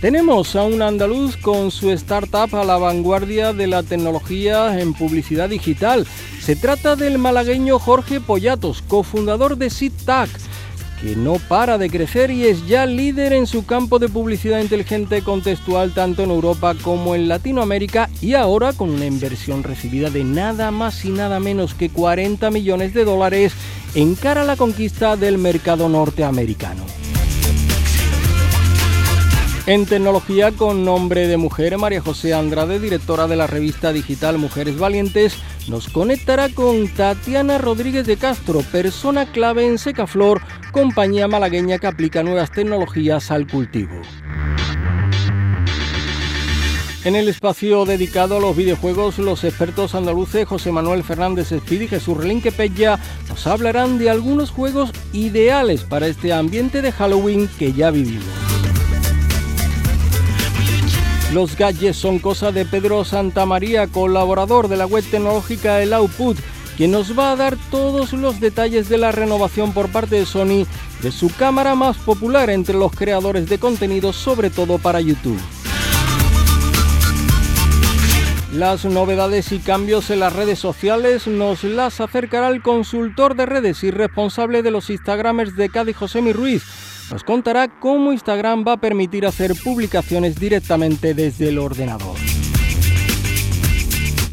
Tenemos a un andaluz con su startup a la vanguardia de la tecnología en publicidad digital. Se trata del malagueño Jorge Pollatos, cofundador de SITTAC, que no para de crecer y es ya líder en su campo de publicidad inteligente contextual tanto en Europa como en Latinoamérica y ahora con una inversión recibida de nada más y nada menos que 40 millones de dólares en cara a la conquista del mercado norteamericano. En tecnología con nombre de mujer, María José Andrade, directora de la revista digital Mujeres Valientes, nos conectará con Tatiana Rodríguez de Castro, persona clave en Secaflor, compañía malagueña que aplica nuevas tecnologías al cultivo. En el espacio dedicado a los videojuegos, los expertos andaluces José Manuel Fernández Espíritu y Jesús Relinque Pella nos hablarán de algunos juegos ideales para este ambiente de Halloween que ya vivimos. Los gadgets son cosa de Pedro Santamaría, colaborador de la web tecnológica El Output, quien nos va a dar todos los detalles de la renovación por parte de Sony de su cámara más popular entre los creadores de contenido, sobre todo para YouTube. Las novedades y cambios en las redes sociales nos las acercará el consultor de redes y responsable de los Instagramers de Cádiz, José Ruiz nos contará cómo Instagram va a permitir hacer publicaciones directamente desde el ordenador.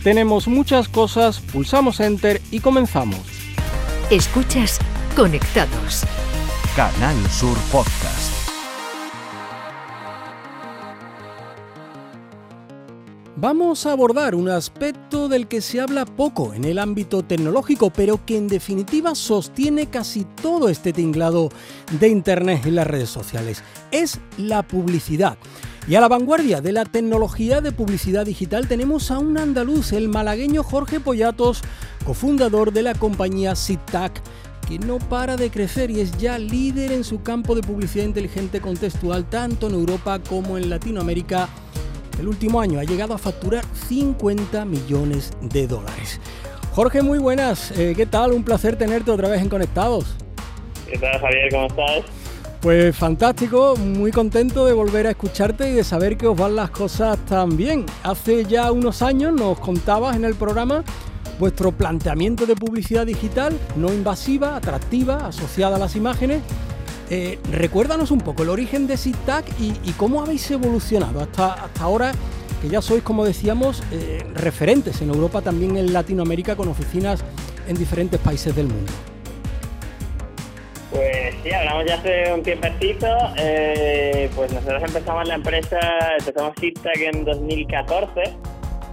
Tenemos muchas cosas, pulsamos Enter y comenzamos. Escuchas Conectados. Canal Sur Podcast. Vamos a abordar un aspecto del que se habla poco en el ámbito tecnológico, pero que en definitiva sostiene casi todo este tinglado de Internet y las redes sociales. Es la publicidad. Y a la vanguardia de la tecnología de publicidad digital tenemos a un andaluz, el malagueño Jorge Pollatos, cofundador de la compañía SITAC que no para de crecer y es ya líder en su campo de publicidad inteligente contextual tanto en Europa como en Latinoamérica el último año ha llegado a facturar 50 millones de dólares. Jorge, muy buenas. Eh, ¿Qué tal? Un placer tenerte otra vez en Conectados. ¿Qué tal, Javier? ¿Cómo estás? Pues fantástico, muy contento de volver a escucharte y de saber que os van las cosas tan bien. Hace ya unos años nos contabas en el programa vuestro planteamiento de publicidad digital no invasiva, atractiva, asociada a las imágenes eh, recuérdanos un poco el origen de SITAC y, cómo habéis evolucionado hasta, hasta ahora, que ya sois, como decíamos, eh, referentes en Europa, también en Latinoamérica, con oficinas en diferentes países del mundo. Pues sí, hablamos ya hace un tiempecito. Eh, pues nosotros empezamos la empresa, empezamos SITAC en 2014.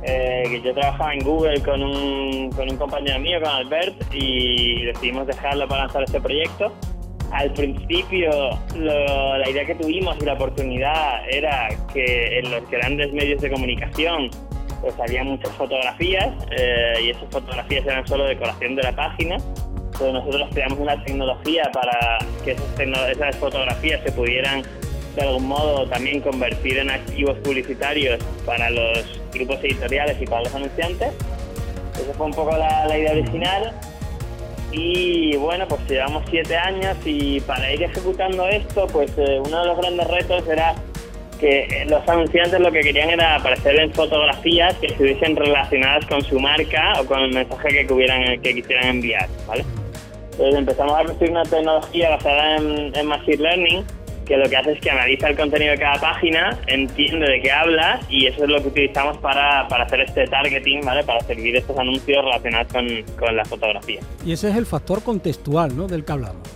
que yo trabajaba en Google con un, con un compañero mío, con Albert, y decidimos dejarlo para lanzar este proyecto al principio la idea que tuvimos y la oportunidad era que en los grandes medios de comunicación pues había muchas fotografías eh, y esas fotografías eran solo decoración de la página. Entonces nosotros creamos una tecnología para que esas, esas fotografías se pudieran de algún modo también convertir en activos publicitarios para los grupos editoriales y para los anunciantes. Esa fue un poco la, la idea original y bueno, pues llevamos siete años y para ir ejecutando esto, pues eh, uno de los grandes retos era que los anunciantes lo que querían era aparecer en fotografías que estuviesen relacionadas con su marca o con el mensaje que, que quisieran enviar, ¿vale? Entonces empezamos a construir una tecnología basada en, en Machine Learning que lo que hace es que analiza el contenido de cada página, entiende de qué habla y eso es lo que utilizamos para, para hacer este targeting, ¿vale? Para servir estos anuncios relacionados con, con, la fotografía. Y ese es el factor contextual, ¿no? Del que hablamos.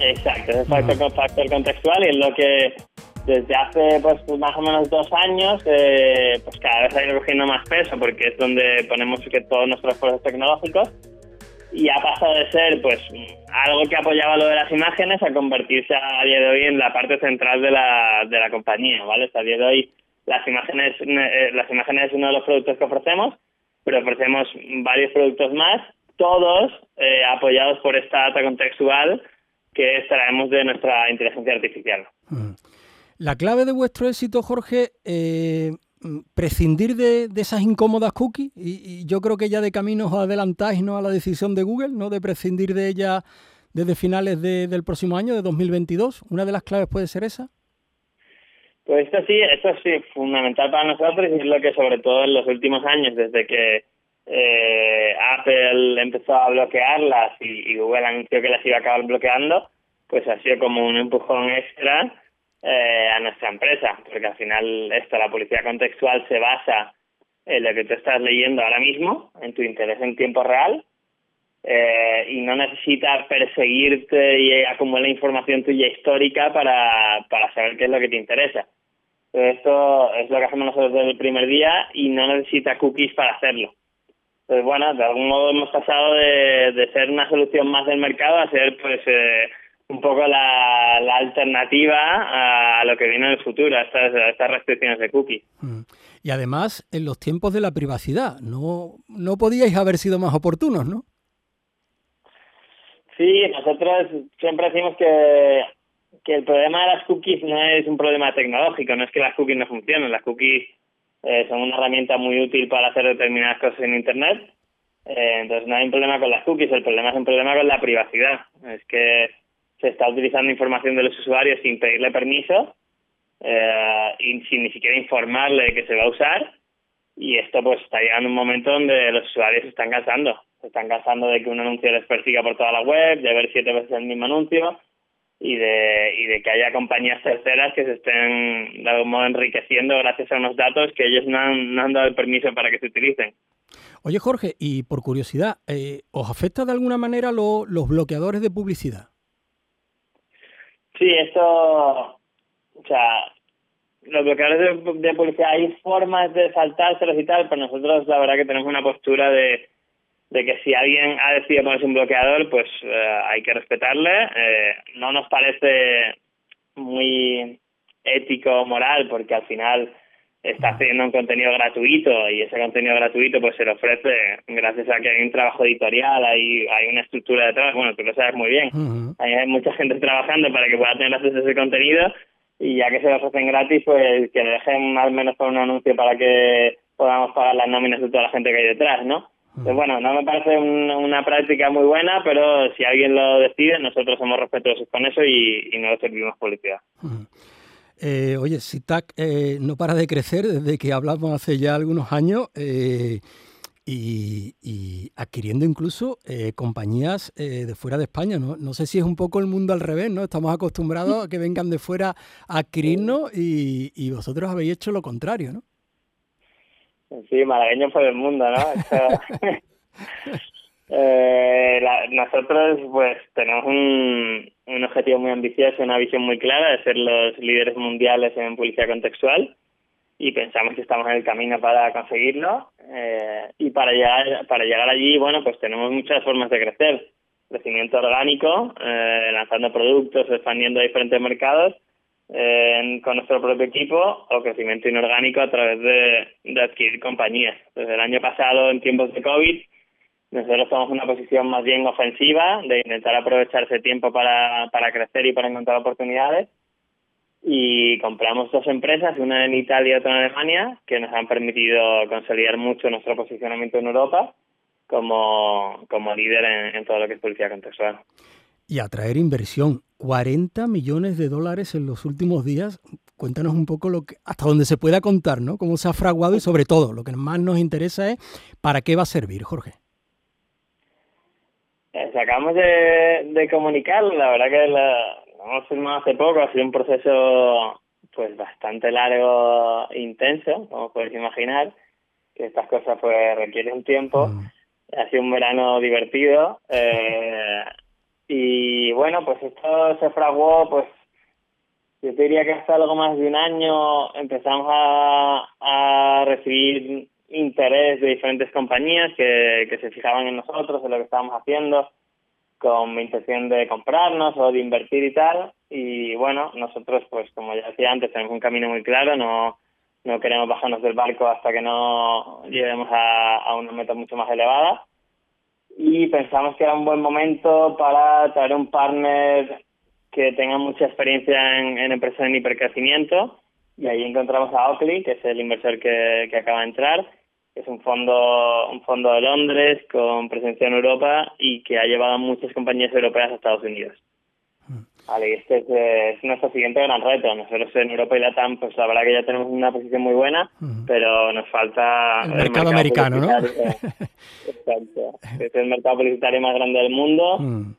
Exacto, es el factor, factor, contextual y es lo que desde hace pues, más o menos dos años eh, pues cada vez ha ido cogiendo más peso porque es donde ponemos que todos nuestros esfuerzos tecnológicos y ha pasado de ser pues algo que apoyaba lo de las imágenes a convertirse a día de hoy en la parte central de la, de la compañía, ¿vale? a día de hoy las imágenes, eh, las imágenes es uno de los productos que ofrecemos, pero ofrecemos varios productos más, todos eh, apoyados por esta data contextual que extraemos de nuestra inteligencia artificial. Mm. La clave de vuestro éxito, Jorge, eh, prescindir de, esas incómodas cookies, y, yo creo que ya de camino os adelantáis ¿no? a la decisión de Google, ¿no? de prescindir de ella desde finales del próximo año, de 2022. ¿Una de las claves puede ser esa? Pues esto sí, esto sí es fundamental para nosotros y es lo que sobre todo en los últimos años, desde que eh, Apple empezó a bloquearlas y, Google anunció que las iba a acabar bloqueando, pues ha sido como un empujón extra eh, a nuestra empresa, porque al final esto, la publicidad contextual se basa en lo que tú estás leyendo ahora mismo, en tu interés en tiempo real, eh, y no necesitas perseguirte y acumular información tuya histórica para, para saber qué es lo que te interesa. Esto es lo que hacemos nosotros desde el primer día y no necesita cookies para hacerlo. Entonces, bueno, de algún modo hemos pasado de, de ser una solución más del mercado a ser, pues, eh, un poco la, la, alternativa a lo que viene en el futuro, a estas, estas restricciones de cookies. Mm. Y además, en los tiempos de la privacidad, no, no podíais haber sido más oportunos, ¿no? Sí, nosotros siempre decimos que que el problema de las cookies no es un problema tecnológico, no es que las cookies no funcionen, las cookies eh, son una herramienta muy útil para hacer determinadas cosas en Internet, eh, entonces no hay un problema con las cookies, el problema es un problema con la privacidad, es que se está utilizando información de los usuarios sin pedirle permiso eh, y sin ni siquiera informarle que se va a usar y esto pues está llegando un momento donde los usuarios se están cansando, se están cansando de que un anuncio les persiga por toda la web, de ver siete veces el mismo anuncio, y de, y de que haya compañías terceras que se estén de algún modo enriqueciendo gracias a unos datos que ellos no han, han dado el permiso para que se utilicen. Oye Jorge, y por curiosidad, eh, ¿os afecta de alguna manera los bloqueadores de publicidad? Sí, esto, o sea, los bloqueadores de, de publicidad hay formas de saltárselos y tal, pero nosotros la verdad que tenemos una postura de de que si alguien ha decidido ponerse un bloqueador, pues eh, hay que respetarle. Eh, no nos parece muy ético o moral porque al final está haciendo un contenido gratuito y ese contenido gratuito pues se le ofrece gracias a que hay un trabajo editorial, hay, hay una estructura detrás, bueno, tú lo sabes muy bien. hay, mucha gente trabajando para que pueda tener acceso a ese contenido y ya que se lo ofrecen gratis, pues que le dejen al menos por un anuncio para que podamos pagar las nóminas de toda la gente que hay detrás, ¿no? Pues bueno, no me parece una práctica muy buena, pero si alguien lo decide, nosotros somos respetuosos con eso y, no lo servimos publicidad. Eh, oye, SITAC eh, no para de crecer desde que hablamos hace ya algunos años eh, y, adquiriendo incluso compañías de fuera de España. ¿no? no sé si es un poco el mundo al revés, ¿no? Estamos acostumbrados a que vengan de fuera a adquirirnos y, y vosotros habéis hecho lo contrario, ¿no? Sí, malagueño por el mundo, ¿no? eh, nosotros pues tenemos un, un objetivo muy ambicioso, una visión muy clara de ser los líderes mundiales en publicidad contextual y pensamos que estamos en el camino para conseguirlo eh, y para llegar para llegar allí bueno pues tenemos muchas formas de crecer crecimiento orgánico eh, lanzando productos expandiendo a diferentes mercados con nuestro propio equipo o crecimiento inorgánico a través de, adquirir compañías. Desde el año pasado, en tiempos de COVID, nosotros tomamos una posición más bien ofensiva de intentar aprovechar ese tiempo para, para crecer y para encontrar oportunidades. Y compramos dos empresas, una en Italia y otra en Alemania, que nos han permitido consolidar mucho nuestro posicionamiento en Europa como, como líder en, todo lo que es publicidad contextual y atraer inversión. 40 millones de dólares en los últimos días. Cuéntanos un poco lo que, hasta dónde se pueda contar, ¿no? Cómo se ha fraguado y sobre todo, lo que más nos interesa es para qué va a servir, Jorge. Eh, acabamos de, de comunicar, la verdad que la, hemos firmado hace poco, ha sido un proceso pues bastante largo e intenso, como podéis imaginar, que estas cosas pues requieren un tiempo. Mm. Ha sido un verano divertido. Eh, y bueno, pues esto se fraguó, pues yo te diría que hasta algo más de un año empezamos a, a recibir interés de diferentes compañías que, que se fijaban en nosotros, en lo que estábamos haciendo, con intención de comprarnos o de invertir y tal. Y bueno, nosotros, pues como ya decía antes, tenemos un camino muy claro, no, no queremos bajarnos del barco hasta que no lleguemos a, a una meta mucho más elevada. Y pensamos que era un buen momento para traer un partner que tenga mucha experiencia en, en empresas en hipercrecimiento. Y ahí encontramos a Oakley, que es el inversor que, que acaba de entrar, que es un fondo, un fondo de Londres con presencia en Europa y que ha llevado a muchas compañías europeas a Estados Unidos. Vale, y este es, es, nuestro siguiente gran reto. Nosotros en Europa y Latam, pues la verdad que ya tenemos una posición muy buena, pero nos falta... El, el mercado, mercado, americano, ¿no? Exacto. Es el mercado publicitario más grande del mundo. Mm.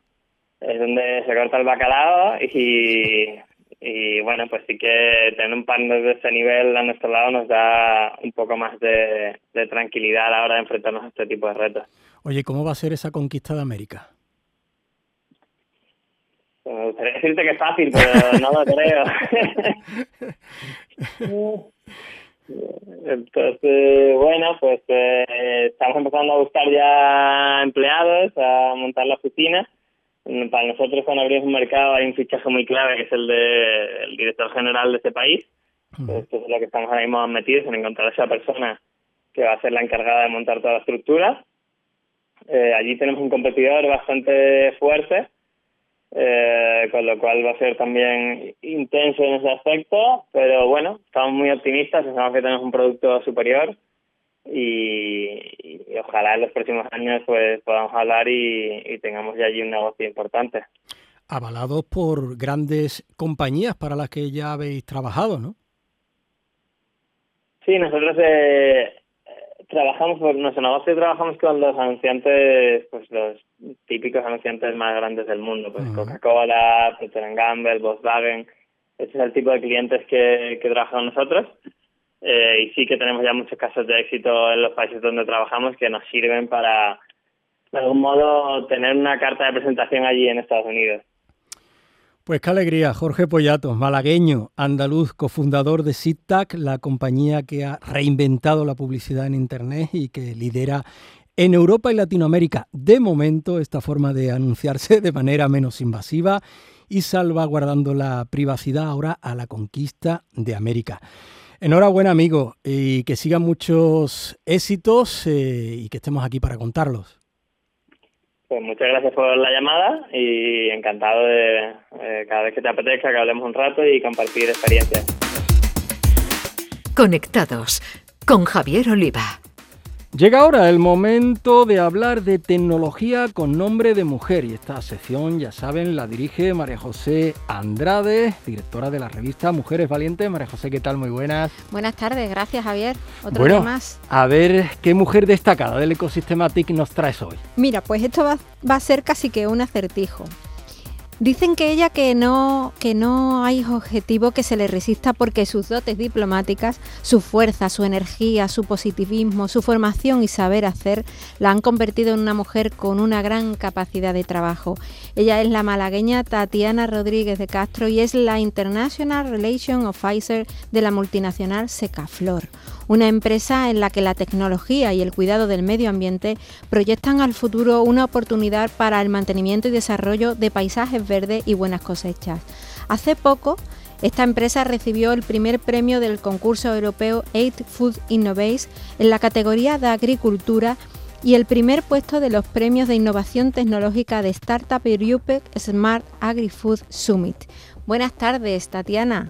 Es donde se corta el bacalao y, y bueno, pues sí que tener un partner de este nivel a nuestro lado nos da un poco más de, de tranquilidad a la hora de enfrentarnos a este tipo de retos. Oye, ¿cómo va a ser esa conquista de América? Me gustaría decirte que es fácil, pero no lo creo. Entonces, bueno, pues eh, estamos empezando a buscar ya empleados, a montar la oficina. Para nosotros cuando abrimos un mercado hay un fichaje muy clave que es el del de, director general de este país. Esto es lo que estamos ahora mismo metidos en encontrar a esa persona que va a ser la encargada de montar toda la estructura. Eh, allí tenemos un competidor bastante fuerte eh, con lo cual va a ser también intenso en ese aspecto, pero bueno, estamos muy optimistas, pensamos que tenemos un producto superior y, y, ojalá en los próximos años pues podamos hablar y, y tengamos ya allí un negocio importante. Avalados por grandes compañías para las que ya habéis trabajado, ¿no? Sí, nosotros eh, trabajamos por nuestro negocio trabajamos con los anunciantes pues los típicos anunciantes más grandes del mundo pues uh -huh. Coca-Cola Procter Gamble Volkswagen ese es el tipo de clientes que, que trabajamos nosotros eh, y sí que tenemos ya muchos casos de éxito en los países donde trabajamos que nos sirven para de algún modo tener una carta de presentación allí en Estados Unidos pues qué alegría, Jorge Pollato, malagueño, andaluz, cofundador de SITAC, la compañía que ha reinventado la publicidad en Internet y que lidera en Europa y Latinoamérica, de momento, esta forma de anunciarse de manera menos invasiva y salvaguardando la privacidad ahora a la conquista de América. Enhorabuena, amigo, y que sigan muchos éxitos eh, y que estemos aquí para contarlos. Pues muchas gracias por la llamada y encantado de eh, cada vez que te apetezca que hablemos un rato y compartir experiencias. Conectados con Javier Oliva. Llega ahora el momento de hablar de tecnología con nombre de mujer y esta sección, ya saben, la dirige María José Andrade, directora de la revista Mujeres Valientes. María José, ¿qué tal? Muy buenas. Buenas tardes, gracias Javier. Otro bueno, día más. A ver, ¿qué mujer destacada del ecosistema TIC nos traes hoy? Mira, pues esto va, va a ser casi que un acertijo. Dicen que ella que no, que no hay objetivo que se le resista porque sus dotes diplomáticas, su fuerza, su energía, su positivismo, su formación y saber hacer la han convertido en una mujer con una gran capacidad de trabajo. Ella es la malagueña Tatiana Rodríguez de Castro y es la International Relation Officer de la multinacional Secaflor una empresa en la que la tecnología y el cuidado del medio ambiente proyectan al futuro una oportunidad para el mantenimiento y desarrollo de paisajes verdes y buenas cosechas. Hace poco, esta empresa recibió el primer premio del concurso europeo Aid Food Innovates en la categoría de agricultura y el primer puesto de los premios de innovación tecnológica de Startup Europe Smart Agri-Food Summit. Buenas tardes, Tatiana.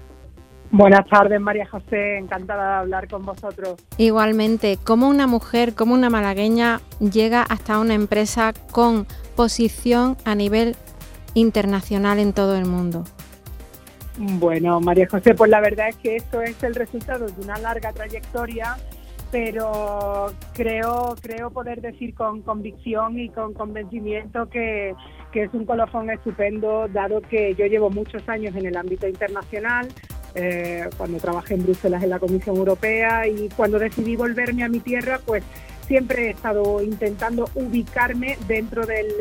Buenas tardes, María José. Encantada de hablar con vosotros. Igualmente, ¿cómo una mujer, como una malagueña, llega hasta una empresa con posición a nivel internacional en todo el mundo? Bueno, María José, pues la verdad es que esto es el resultado de una larga trayectoria, pero creo, creo poder decir con convicción y con convencimiento que, que es un colofón estupendo, dado que yo llevo muchos años en el ámbito internacional, eh, cuando trabajé en Bruselas en la Comisión Europea y cuando decidí volverme a mi tierra, pues siempre he estado intentando ubicarme dentro del,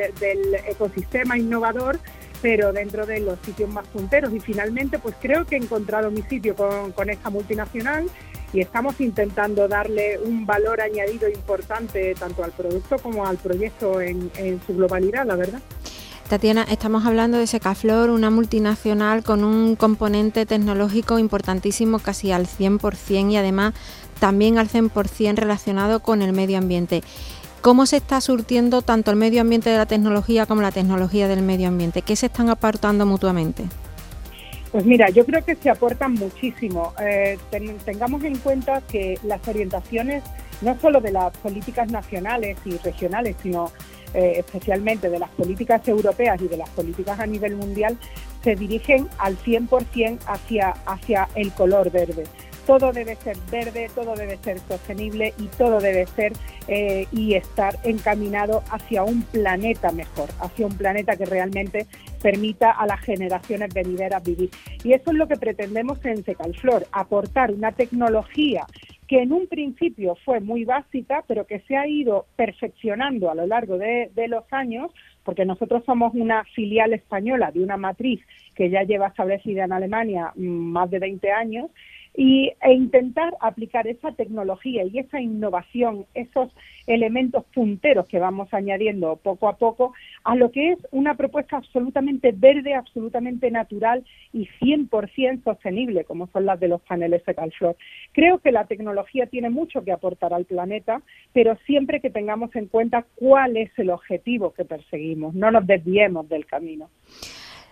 ecosistema innovador pero dentro de los sitios más punteros y finalmente pues creo que he encontrado mi sitio con, esta multinacional y estamos intentando darle un valor añadido importante tanto al producto como al proyecto en su globalidad, la verdad. Tatiana, estamos hablando de Secaflor, una multinacional con un componente tecnológico importantísimo casi al 100% y además también al 100% relacionado con el medio ambiente. ¿Cómo se está surtiendo tanto el medio ambiente de la tecnología como la tecnología del medio ambiente? ¿Qué se están aportando mutuamente? Pues mira, yo creo que se aportan muchísimo. Eh, tengamos en cuenta que las orientaciones no solo de las políticas nacionales y regionales, sino eh, especialmente de las políticas europeas y de las políticas a nivel mundial, se dirigen al 100% hacia, hacia el color verde todo debe ser verde, todo debe ser sostenible y todo debe ser eh, y estar encaminado hacia un planeta mejor, hacia un planeta que realmente permita a las generaciones venideras vivir. Y eso es lo que pretendemos en Secalflor, aportar una tecnología que en un principio fue muy básica, pero que se ha ido perfeccionando a lo largo de, de, los años, porque nosotros somos una filial española de una matriz que ya lleva establecida en Alemania mm, más de 20 años y, e intentar aplicar esa tecnología y esa innovación, esos elementos punteros que vamos añadiendo poco a poco a lo que es una propuesta absolutamente verde, absolutamente natural y 100% sostenible, como son las de los paneles Fecalflor. Creo que la tecnología tiene mucho que aportar al planeta, pero siempre que tengamos en cuenta cuál es el objetivo que perseguimos, no nos desviemos del camino.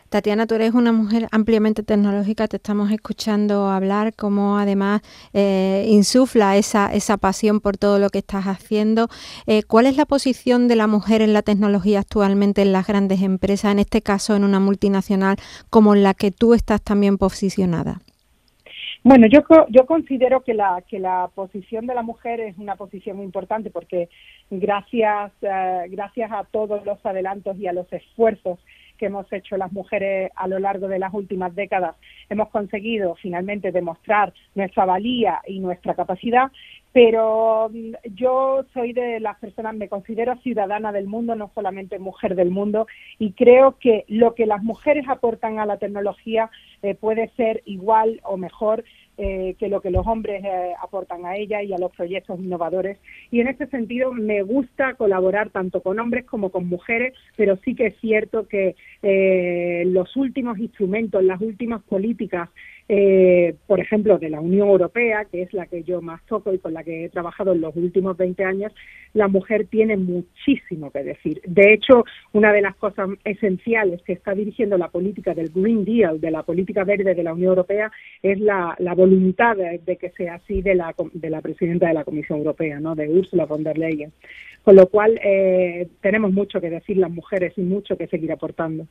Tatiana, tú eres una mujer ampliamente tecnológica, te estamos escuchando hablar, cómo además eh, insufla esa, esa pasión por todo lo que estás haciendo. Eh, ¿Cuál es la posición de la mujer en la tecnología actualmente en las grandes empresas, en este caso en una multinacional como la que tú estás también posicionada? Bueno, yo, yo considero que la, que la posición de la mujer es una posición muy importante porque gracias, eh, gracias a todos los adelantos y a los esfuerzos que hemos hecho las mujeres a lo largo de las últimas décadas, hemos conseguido finalmente demostrar nuestra valía y nuestra capacidad, pero mm, yo soy de las personas, me considero ciudadana del mundo, no solamente mujer del mundo, y creo que lo que las mujeres aportan a la tecnología eh, puede ser igual o mejor eh, que lo que los hombres eh, aportan a ella y a los proyectos innovadores. Y en ese sentido me gusta colaborar tanto con hombres como con mujeres, pero sí que es cierto que eh, los últimos instrumentos, las últimas políticas eh, por ejemplo, de la Unión Europea, que es la que yo más toco y con la que he trabajado en los últimos 20 años, la mujer tiene muchísimo que decir. De hecho, una de las cosas esenciales que está dirigiendo la política del Green Deal, de la política verde de la Unión Europea, es la, voluntad de, que sea así de la, de la presidenta de la Comisión Europea, ¿no? de Ursula von der Leyen. Con lo cual, eh, tenemos mucho que decir las mujeres y mucho que seguir aportando.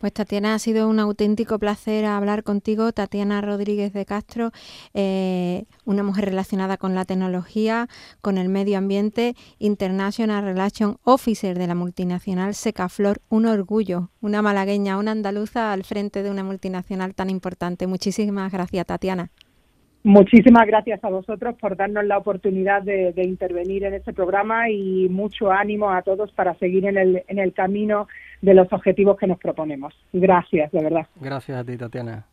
Pues Tatiana, ha sido un auténtico placer hablar contigo. Tatiana Rodríguez de Castro, eh, una mujer relacionada con la tecnología, con el medio ambiente, International Relation Officer de la multinacional Secaflor. Un orgullo, una malagueña, una andaluza al frente de una multinacional tan importante. Muchísimas gracias, Tatiana. Muchísimas gracias a vosotros por darnos la oportunidad de, intervenir en este programa y mucho ánimo a todos para seguir en el, en el camino de los objetivos que nos proponemos. Gracias, de verdad. Gracias a ti, Tatiana.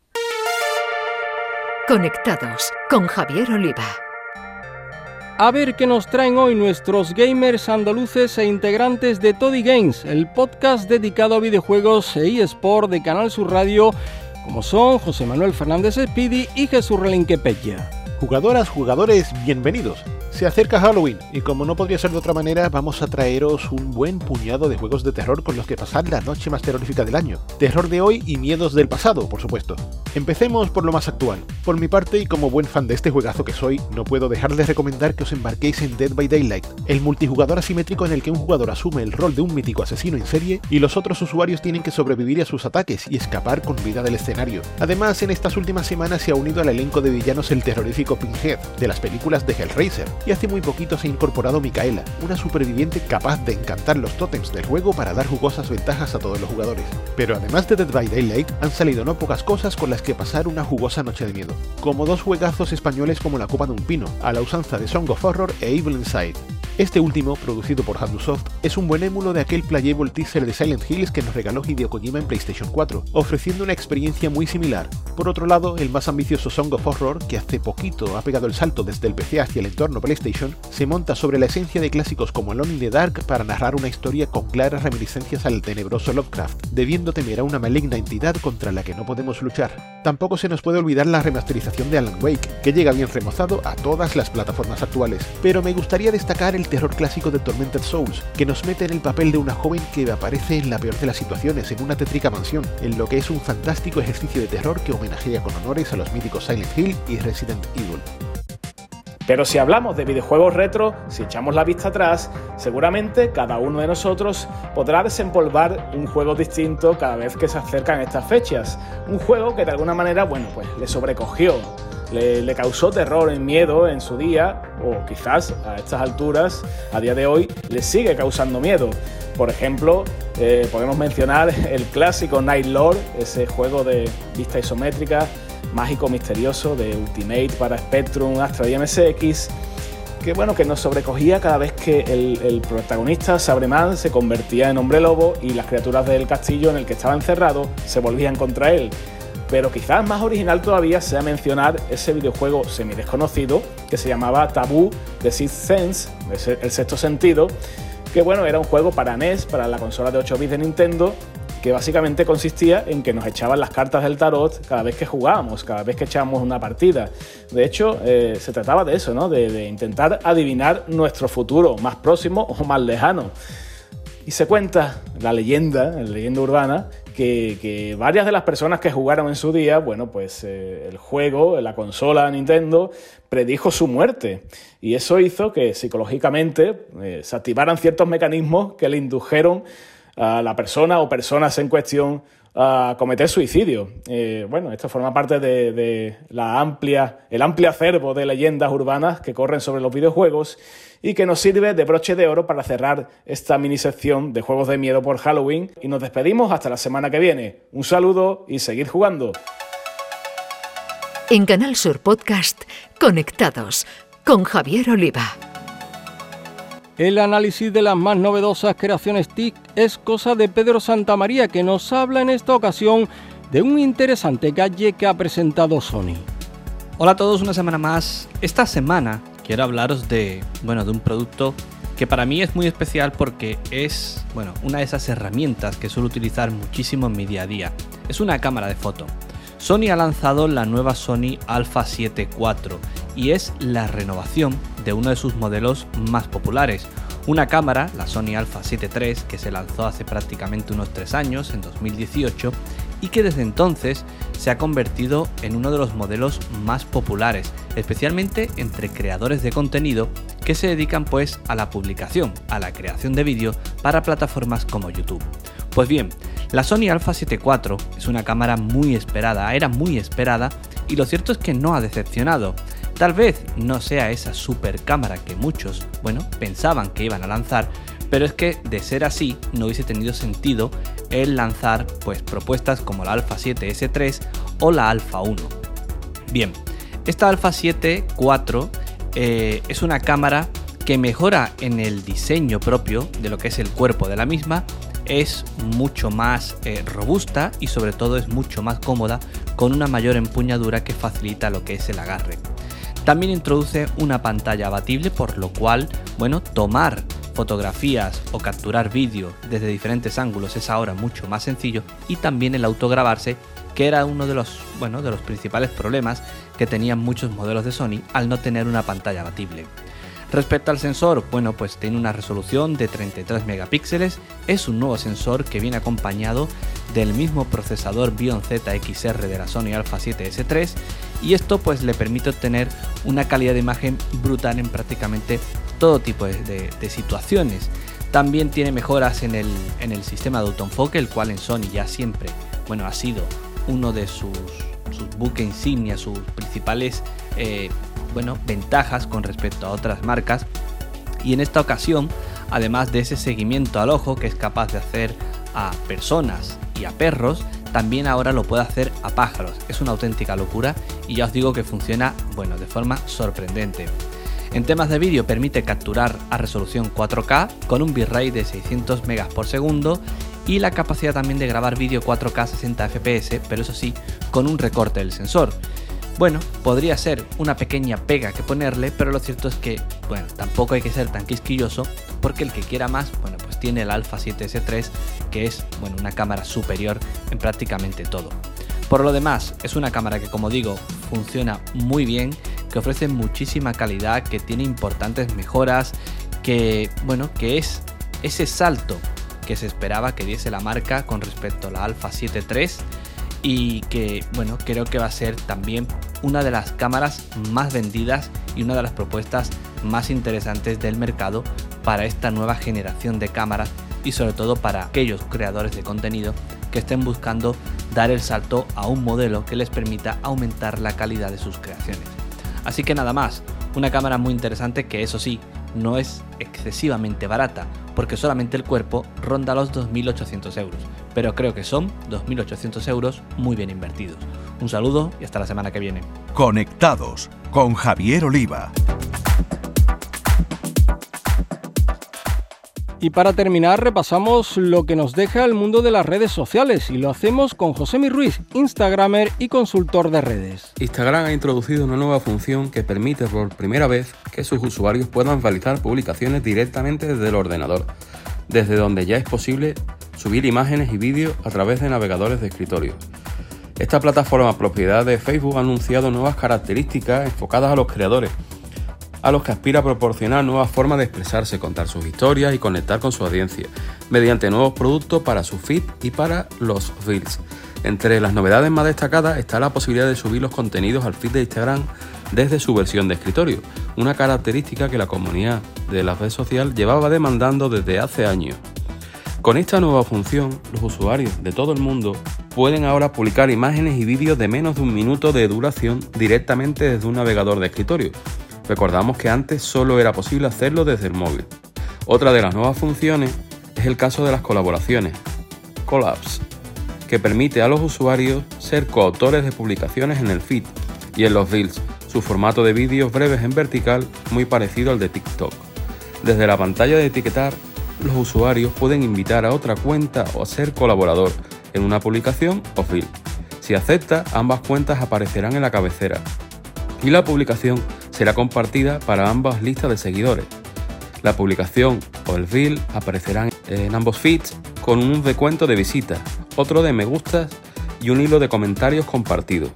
Conectados con Javier Oliva. A ver qué nos traen hoy nuestros gamers andaluces e integrantes de Toddy Games, el podcast dedicado a videojuegos e eSport de Canal Sur Radio como son José Manuel Fernández Speedy y Jesús Relinque Peña. Jugadoras, jugadores, bienvenidos. Se acerca Halloween y como no podría ser de otra manera, vamos a traeros un buen puñado de juegos de terror con los que pasar la noche más terrorífica del año. Terror de hoy y miedos del pasado, por supuesto. Empecemos por lo más actual. Por mi parte y como buen fan de este juegazo que soy, no puedo dejar de recomendar que os embarquéis en Dead by Daylight, el multijugador asimétrico en el que un jugador asume el rol de un mítico asesino en serie y los otros usuarios tienen que sobrevivir a sus ataques y escapar con vida del escenario. Además, en estas últimas semanas se ha unido al elenco de villanos el terrorífico Pinhead, de las películas de Hellraiser, y hace muy poquito se ha incorporado Micaela, una superviviente capaz de encantar los tótems del juego para dar jugosas ventajas a todos los jugadores. Pero además de Dead by Daylight, han salido no pocas cosas con las que pasar una jugosa noche de miedo, como dos juegazos españoles como La Copa de un Pino, a la usanza de Song of Horror e Evil Inside. Este último, producido por Handusoft, es un buen émulo de aquel playable teaser de Silent Hills que nos regaló Hideo Kojima en PlayStation 4, ofreciendo una experiencia muy similar. Por otro lado, el más ambicioso Song of Horror, que hace poquito ha pegado el salto desde el PC hacia el entorno PlayStation, se monta sobre la esencia de clásicos como Alone in the Dark para narrar una historia con claras reminiscencias al tenebroso Lovecraft, debiendo temer a una maligna entidad contra la que no podemos luchar. Tampoco se nos puede olvidar la remasterización de Alan Wake, que llega bien remozado a todas las plataformas actuales, pero me gustaría destacar el terror clásico de Tormented Souls, que nos mete en el papel de una joven que aparece en la peor de las situaciones, en una tétrica mansión, en lo que es un fantástico ejercicio de terror que homenajea con honores a los míticos Silent Hill y Resident Evil. Pero si hablamos de videojuegos retro, si echamos la vista atrás, seguramente cada uno de nosotros podrá desempolvar un juego distinto cada vez que se acercan estas fechas. Un juego que de alguna manera, bueno, pues le sobrecogió, le, causó terror y miedo en su día, o quizás a estas alturas, a día de hoy, le sigue causando miedo. Por ejemplo, eh, podemos mencionar el clásico Night Lord, ese juego de vista isométrica mágico misterioso de Ultimate para Spectrum, Astra y MSX, que bueno, que nos sobrecogía cada vez que el, protagonista, Sabreman, se convertía en hombre lobo y las criaturas del castillo en el que estaba encerrado se volvían contra él. Pero quizás más original todavía sea mencionar ese videojuego semi desconocido que se llamaba Taboo de Sixth Sense, el sexto sentido, que bueno, era un juego para NES, para la consola de 8 bits de Nintendo, que básicamente consistía en que nos echaban las cartas del tarot cada vez que jugábamos, cada vez que echábamos una partida. De hecho, eh, se trataba de eso, ¿no? De, intentar adivinar nuestro futuro más próximo o más lejano. Y se cuenta la leyenda, la leyenda urbana, que, varias de las personas que jugaron en su día, bueno, pues eh, el juego, la consola Nintendo, predijo su muerte. Y eso hizo que psicológicamente eh, se activaran ciertos mecanismos que le indujeron a la persona o personas en cuestión a cometer suicidio. Eh, bueno, esto forma parte de, la amplia, el amplio acervo de leyendas urbanas que corren sobre los videojuegos y que nos sirve de broche de oro para cerrar esta mini sección de juegos de miedo por Halloween. Y nos despedimos hasta la semana que viene. Un saludo y seguid jugando. En Canal Sur Podcast, Conectados con Javier Oliva. El análisis de las más novedosas creaciones TIC es cosa de Pedro Santamaría, que nos habla en esta ocasión de un interesante gadget que ha presentado Sony. Hola a todos, una semana más. Esta semana quiero hablaros de, bueno, de un producto que para mí es muy especial porque es, bueno, una de esas herramientas que suelo utilizar muchísimo en mi día a día. Es una cámara de foto. Sony ha lanzado la nueva Sony Alpha 7 IV y es la renovación de uno de sus modelos más populares. Una cámara, la Sony Alpha 7 III, que se lanzó hace prácticamente unos 3 años, en 2018, y que desde entonces se ha convertido en uno de los modelos más populares, especialmente entre creadores de contenido que se dedican pues a la publicación, a la creación de vídeo para plataformas como YouTube. Pues bien, la Sony Alpha 7 IV es una cámara muy esperada, era muy esperada y lo cierto es que no ha decepcionado. Tal vez no sea esa super cámara que muchos, bueno, pensaban que iban a lanzar, pero es que de ser así no hubiese tenido sentido el lanzar pues propuestas como la Alpha 7 S3 o la Alpha 1. Bien, esta Alpha 7 4 eh, es una cámara que mejora en el diseño propio de lo que es el cuerpo de la misma, es mucho más eh, robusta y sobre todo es mucho más cómoda con una mayor empuñadura que facilita lo que es el agarre. También introduce una pantalla abatible, por lo cual, bueno, tomar fotografías o capturar vídeo desde diferentes ángulos es ahora mucho más sencillo y también el autograbarse que era uno de los, bueno, de los principales problemas que tenían muchos modelos de Sony al no tener una pantalla abatible. Respecto al sensor, bueno, pues tiene una resolución de 33 megapíxeles, es un nuevo sensor que viene acompañado del mismo procesador Bion ZXR de la Sony Alpha 7S 3 y esto pues le permite obtener una calidad de imagen brutal en prácticamente todo tipo de, situaciones. También tiene mejoras en el, en el sistema de autoenfoque, el cual en Sony ya siempre, bueno, ha sido uno de sus, sus buques insignia, sus principales eh, bueno, ventajas con respecto a otras marcas. Y en esta ocasión, además de ese seguimiento al ojo que es capaz de hacer a personas y a perros, también ahora lo puede hacer a pájaros. Es una auténtica locura y ya os digo que funciona, bueno, de forma sorprendente. En temas de vídeo permite capturar a resolución 4K con un bitrate de 600 megas por segundo y la capacidad también de grabar vídeo 4K 60 fps, pero eso sí, con un recorte del sensor. Bueno, podría ser una pequeña pega que ponerle, pero lo cierto es que, bueno, tampoco hay que ser tan quisquilloso, porque el que quiera más, bueno, pues tiene el Alpha 7S3, que es, bueno, una cámara superior en prácticamente todo. Por lo demás, es una cámara que, como digo, funciona muy bien, que ofrece muchísima calidad, que tiene importantes mejoras, que, bueno, que es ese salto que se esperaba que diese la marca con respecto a la Alpha 7 y que bueno creo que va a ser también una de las cámaras más vendidas y una de las propuestas más interesantes del mercado para esta nueva generación de cámaras y sobre todo para aquellos creadores de contenido que estén buscando dar el salto a un modelo que les permita aumentar la calidad de sus creaciones. Así que nada más, una cámara muy interesante que eso sí, no es excesivamente barata, porque solamente el cuerpo ronda los 2.800 euros, pero creo que son 2.800 euros muy bien invertidos. Un saludo y hasta la semana que viene. Conectados con Javier Oliva. Y para terminar, repasamos lo que nos deja el mundo de las redes sociales y lo hacemos con José Mi Ruiz, Instagramer y consultor de redes. Instagram ha introducido una nueva función que permite por primera vez que sus usuarios puedan realizar publicaciones directamente desde el ordenador, desde donde ya es posible subir imágenes y vídeos a través de navegadores de escritorio. Esta plataforma propiedad de Facebook ha anunciado nuevas características enfocadas a los creadores a los que aspira a proporcionar nuevas formas de expresarse, contar sus historias y conectar con su audiencia, mediante nuevos productos para su feed y para los Reels. Entre las novedades más destacadas está la posibilidad de subir los contenidos al feed de Instagram desde su versión de escritorio, una característica que la comunidad de la red social llevaba demandando desde hace años. Con esta nueva función, los usuarios de todo el mundo pueden ahora publicar imágenes y vídeos de menos de un minuto de duración directamente desde un navegador de escritorio, Recordamos que antes solo era posible hacerlo desde el móvil. Otra de las nuevas funciones es el caso de las colaboraciones, Collabs, que permite a los usuarios ser coautores de publicaciones en el feed y en los reels, su formato de vídeos breves en vertical muy parecido al de TikTok. Desde la pantalla de etiquetar, los usuarios pueden invitar a otra cuenta o ser colaborador en una publicación o reel. Si acepta, ambas cuentas aparecerán en la cabecera y la publicación será compartida para ambas listas de seguidores. La publicación o el reel aparecerán en ambos feeds con un recuento de visitas, otro de me gustas y un hilo de comentarios compartidos.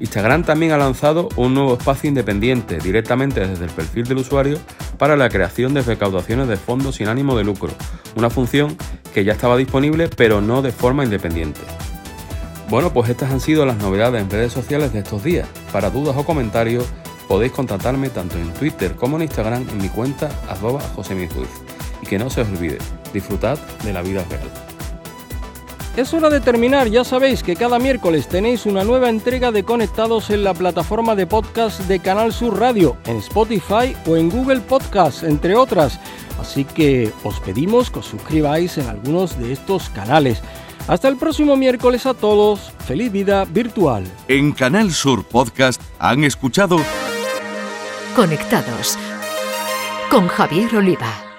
Instagram también ha lanzado un nuevo espacio independiente directamente desde el perfil del usuario para la creación de recaudaciones de fondos sin ánimo de lucro, una función que ya estaba disponible pero no de forma independiente. Bueno, pues estas han sido las novedades en redes sociales de estos días. Para dudas o comentarios Podéis contactarme tanto en Twitter como en Instagram en mi cuenta arroba Y que no se os olvide, disfrutad de la vida real. Es hora de terminar, ya sabéis que cada miércoles tenéis una nueva entrega de Conectados en la plataforma de podcast de Canal Sur Radio, en Spotify o en Google Podcast, entre otras. Así que os pedimos que os suscribáis en algunos de estos canales. Hasta el próximo miércoles a todos, feliz vida virtual. En Canal Sur Podcast han escuchado Conectados con Javier Oliva.